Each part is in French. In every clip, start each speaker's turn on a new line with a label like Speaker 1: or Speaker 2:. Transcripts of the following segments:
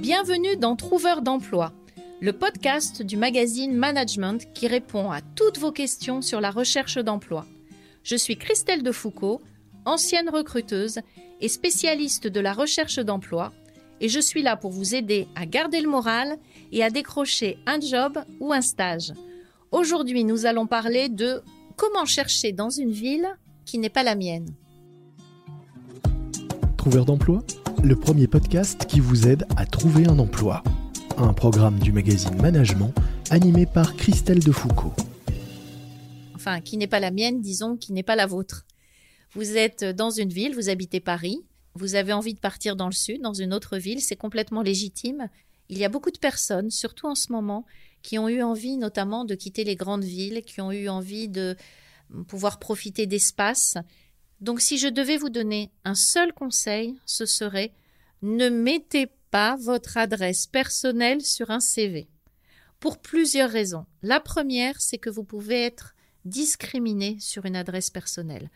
Speaker 1: Bienvenue dans Trouveur d'emploi, le podcast du magazine Management qui répond à toutes vos questions sur la recherche d'emploi. Je suis Christelle Defoucault, ancienne recruteuse et spécialiste de la recherche d'emploi, et je suis là pour vous aider à garder le moral et à décrocher un job ou un stage. Aujourd'hui, nous allons parler de comment chercher dans une ville qui n'est pas la mienne.
Speaker 2: Trouveur d'emploi, le premier podcast qui vous aide à trouver un emploi. Un programme du magazine Management animé par Christelle Defoucault.
Speaker 1: Enfin, qui n'est pas la mienne, disons, qui n'est pas la vôtre. Vous êtes dans une ville, vous habitez Paris, vous avez envie de partir dans le sud, dans une autre ville, c'est complètement légitime. Il y a beaucoup de personnes, surtout en ce moment, qui ont eu envie notamment de quitter les grandes villes, qui ont eu envie de pouvoir profiter d'espace. Donc si je devais vous donner un seul conseil, ce serait ne mettez pas votre adresse personnelle sur un CV. Pour plusieurs raisons. La première, c'est que vous pouvez être discriminé sur une adresse personnelle.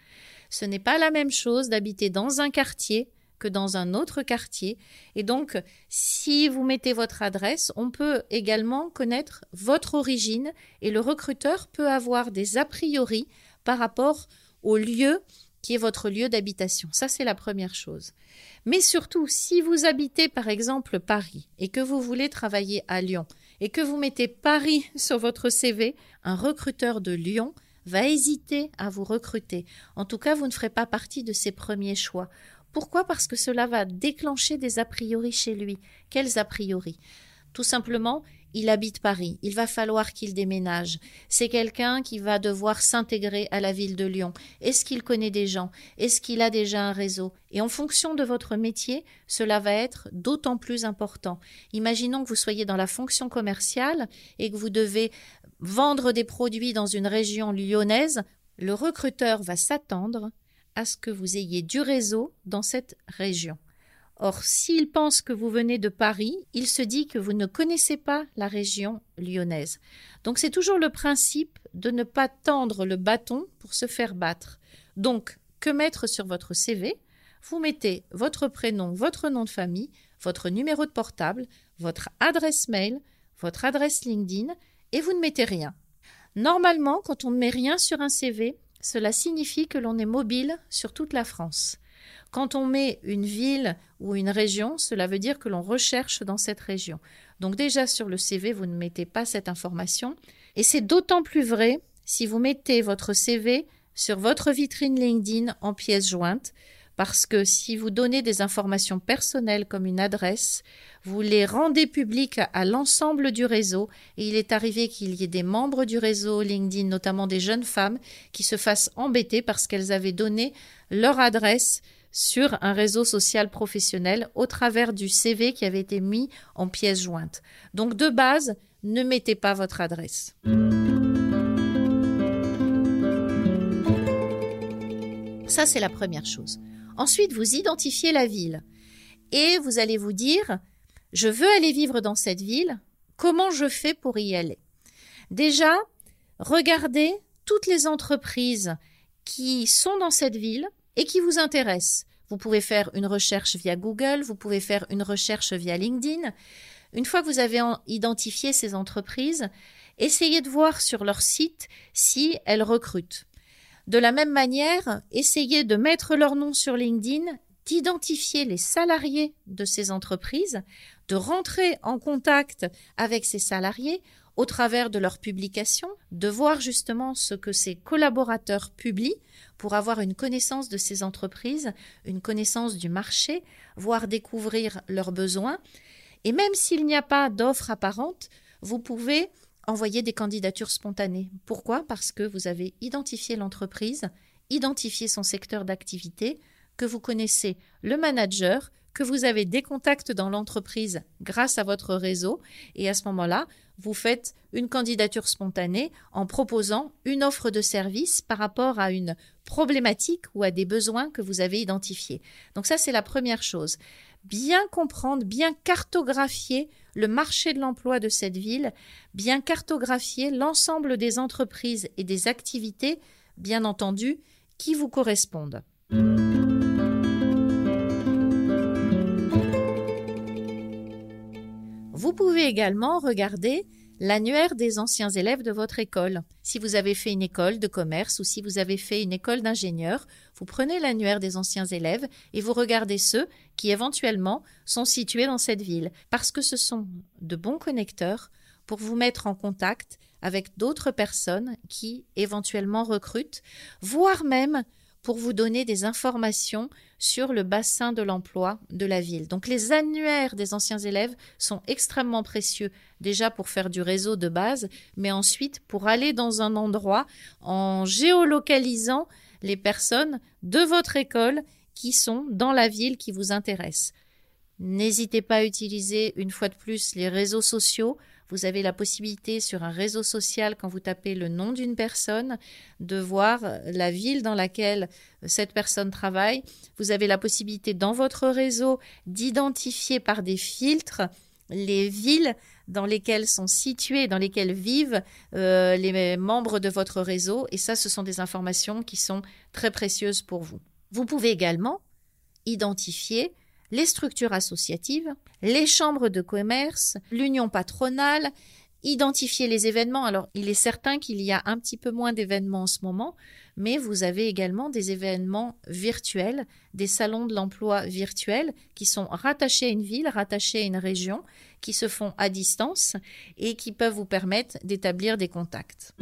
Speaker 1: Ce n'est pas la même chose d'habiter dans un quartier que dans un autre quartier. Et donc, si vous mettez votre adresse, on peut également connaître votre origine et le recruteur peut avoir des a priori par rapport au lieu qui est votre lieu d'habitation. Ça, c'est la première chose. Mais surtout, si vous habitez par exemple Paris et que vous voulez travailler à Lyon et que vous mettez Paris sur votre CV, un recruteur de Lyon va hésiter à vous recruter. En tout cas, vous ne ferez pas partie de ses premiers choix. Pourquoi? Parce que cela va déclencher des a priori chez lui. Quels a priori? Tout simplement, il habite Paris, il va falloir qu'il déménage. C'est quelqu'un qui va devoir s'intégrer à la ville de Lyon. Est-ce qu'il connaît des gens? Est-ce qu'il a déjà un réseau? Et en fonction de votre métier, cela va être d'autant plus important. Imaginons que vous soyez dans la fonction commerciale et que vous devez vendre des produits dans une région lyonnaise, le recruteur va s'attendre à ce que vous ayez du réseau dans cette région. Or, s'il pense que vous venez de Paris, il se dit que vous ne connaissez pas la région lyonnaise. Donc c'est toujours le principe de ne pas tendre le bâton pour se faire battre. Donc, que mettre sur votre CV Vous mettez votre prénom, votre nom de famille, votre numéro de portable, votre adresse mail, votre adresse LinkedIn, et vous ne mettez rien. Normalement, quand on ne met rien sur un CV, cela signifie que l'on est mobile sur toute la France. Quand on met une ville ou une région, cela veut dire que l'on recherche dans cette région. Donc déjà sur le CV, vous ne mettez pas cette information. Et c'est d'autant plus vrai si vous mettez votre CV sur votre vitrine LinkedIn en pièce jointe, parce que si vous donnez des informations personnelles comme une adresse, vous les rendez publiques à l'ensemble du réseau et il est arrivé qu'il y ait des membres du réseau LinkedIn, notamment des jeunes femmes, qui se fassent embêter parce qu'elles avaient donné leur adresse sur un réseau social professionnel au travers du CV qui avait été mis en pièce jointe. Donc de base, ne mettez pas votre adresse. Ça, c'est la première chose. Ensuite, vous identifiez la ville et vous allez vous dire, je veux aller vivre dans cette ville, comment je fais pour y aller? Déjà, regardez toutes les entreprises qui sont dans cette ville et qui vous intéressent. Vous pouvez faire une recherche via Google, vous pouvez faire une recherche via LinkedIn. Une fois que vous avez identifié ces entreprises, essayez de voir sur leur site si elles recrutent. De la même manière, essayez de mettre leur nom sur LinkedIn, d'identifier les salariés de ces entreprises, de rentrer en contact avec ces salariés au travers de leurs publications, de voir justement ce que ces collaborateurs publient pour avoir une connaissance de ces entreprises, une connaissance du marché, voire découvrir leurs besoins. Et même s'il n'y a pas d'offre apparente, vous pouvez envoyer des candidatures spontanées. Pourquoi? Parce que vous avez identifié l'entreprise, identifié son secteur d'activité, que vous connaissez le manager, que vous avez des contacts dans l'entreprise grâce à votre réseau, et à ce moment-là, vous faites une candidature spontanée en proposant une offre de service par rapport à une problématique ou à des besoins que vous avez identifiés. Donc ça, c'est la première chose. Bien comprendre, bien cartographier le marché de l'emploi de cette ville, bien cartographier l'ensemble des entreprises et des activités, bien entendu, qui vous correspondent. Vous pouvez également regarder l'annuaire des anciens élèves de votre école. Si vous avez fait une école de commerce ou si vous avez fait une école d'ingénieur, vous prenez l'annuaire des anciens élèves et vous regardez ceux qui éventuellement sont situés dans cette ville, parce que ce sont de bons connecteurs pour vous mettre en contact avec d'autres personnes qui éventuellement recrutent, voire même pour vous donner des informations sur le bassin de l'emploi de la ville. Donc les annuaires des anciens élèves sont extrêmement précieux, déjà pour faire du réseau de base, mais ensuite pour aller dans un endroit en géolocalisant les personnes de votre école qui sont dans la ville qui vous intéresse. N'hésitez pas à utiliser une fois de plus les réseaux sociaux vous avez la possibilité sur un réseau social, quand vous tapez le nom d'une personne, de voir la ville dans laquelle cette personne travaille. Vous avez la possibilité dans votre réseau d'identifier par des filtres les villes dans lesquelles sont situées, dans lesquelles vivent euh, les membres de votre réseau. Et ça, ce sont des informations qui sont très précieuses pour vous. Vous pouvez également identifier les structures associatives, les chambres de commerce, l'union patronale, identifier les événements. Alors, il est certain qu'il y a un petit peu moins d'événements en ce moment, mais vous avez également des événements virtuels, des salons de l'emploi virtuels qui sont rattachés à une ville, rattachés à une région, qui se font à distance et qui peuvent vous permettre d'établir des contacts.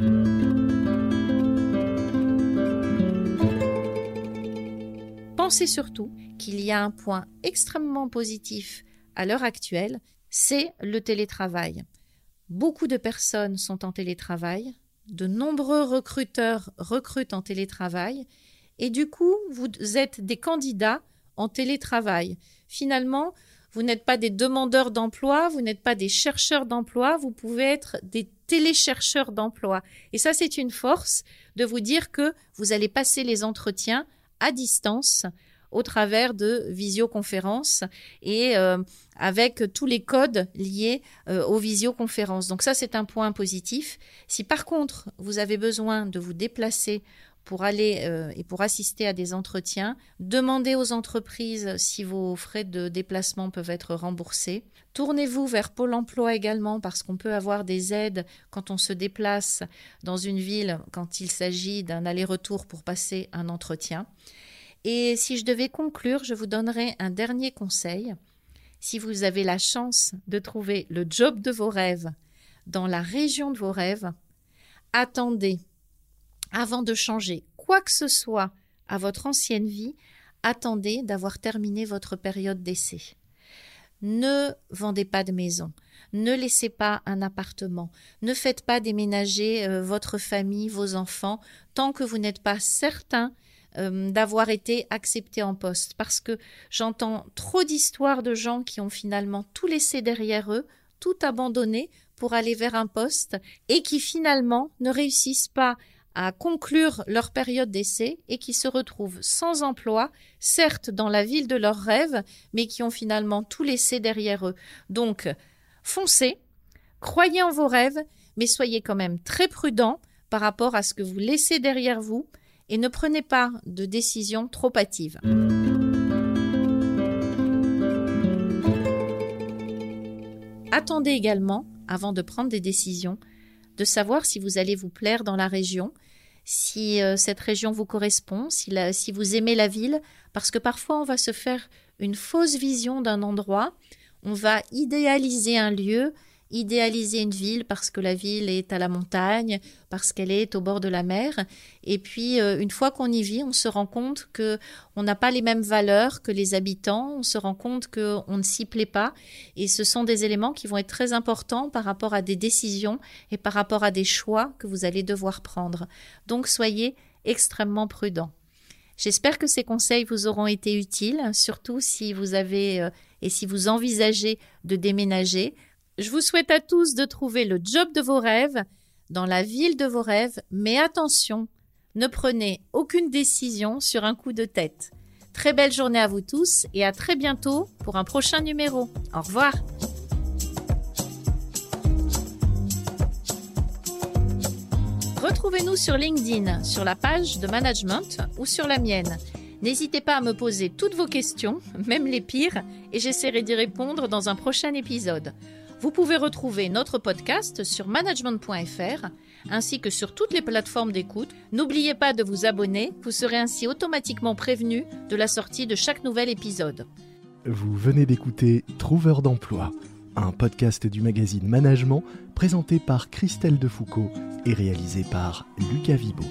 Speaker 1: Pensez surtout qu'il y a un point extrêmement positif à l'heure actuelle, c'est le télétravail. Beaucoup de personnes sont en télétravail, de nombreux recruteurs recrutent en télétravail, et du coup, vous êtes des candidats en télétravail. Finalement, vous n'êtes pas des demandeurs d'emploi, vous n'êtes pas des chercheurs d'emploi, vous pouvez être des téléchercheurs d'emploi. Et ça, c'est une force de vous dire que vous allez passer les entretiens à distance au travers de visioconférences et euh, avec tous les codes liés euh, aux visioconférences. Donc ça, c'est un point positif. Si par contre, vous avez besoin de vous déplacer pour aller euh, et pour assister à des entretiens, demandez aux entreprises si vos frais de déplacement peuvent être remboursés. Tournez-vous vers Pôle Emploi également parce qu'on peut avoir des aides quand on se déplace dans une ville quand il s'agit d'un aller-retour pour passer un entretien. Et si je devais conclure, je vous donnerais un dernier conseil. Si vous avez la chance de trouver le job de vos rêves dans la région de vos rêves, attendez. Avant de changer quoi que ce soit à votre ancienne vie, attendez d'avoir terminé votre période d'essai. Ne vendez pas de maison, ne laissez pas un appartement, ne faites pas déménager euh, votre famille, vos enfants, tant que vous n'êtes pas certain euh, d'avoir été accepté en poste. Parce que j'entends trop d'histoires de gens qui ont finalement tout laissé derrière eux, tout abandonné pour aller vers un poste et qui finalement ne réussissent pas à conclure leur période d'essai et qui se retrouvent sans emploi, certes dans la ville de leurs rêves, mais qui ont finalement tout laissé derrière eux. Donc, foncez, croyez en vos rêves, mais soyez quand même très prudent par rapport à ce que vous laissez derrière vous et ne prenez pas de décisions trop hâtives. Attendez également, avant de prendre des décisions, de savoir si vous allez vous plaire dans la région, si euh, cette région vous correspond, si, si vous aimez la ville, parce que parfois on va se faire une fausse vision d'un endroit, on va idéaliser un lieu idéaliser une ville parce que la ville est à la montagne, parce qu'elle est au bord de la mer. Et puis, euh, une fois qu'on y vit, on se rend compte que on n'a pas les mêmes valeurs que les habitants. On se rend compte qu'on ne s'y plaît pas. Et ce sont des éléments qui vont être très importants par rapport à des décisions et par rapport à des choix que vous allez devoir prendre. Donc, soyez extrêmement prudents. J'espère que ces conseils vous auront été utiles, surtout si vous avez euh, et si vous envisagez de déménager. Je vous souhaite à tous de trouver le job de vos rêves dans la ville de vos rêves, mais attention, ne prenez aucune décision sur un coup de tête. Très belle journée à vous tous et à très bientôt pour un prochain numéro. Au revoir. Retrouvez-nous sur LinkedIn, sur la page de management ou sur la mienne. N'hésitez pas à me poser toutes vos questions, même les pires, et j'essaierai d'y répondre dans un prochain épisode. Vous pouvez retrouver notre podcast sur management.fr ainsi que sur toutes les plateformes d'écoute. N'oubliez pas de vous abonner, vous serez ainsi automatiquement prévenu de la sortie de chaque nouvel épisode.
Speaker 2: Vous venez d'écouter Trouveur d'emploi, un podcast du magazine Management présenté par Christelle Defoucault et réalisé par Lucas Vibo.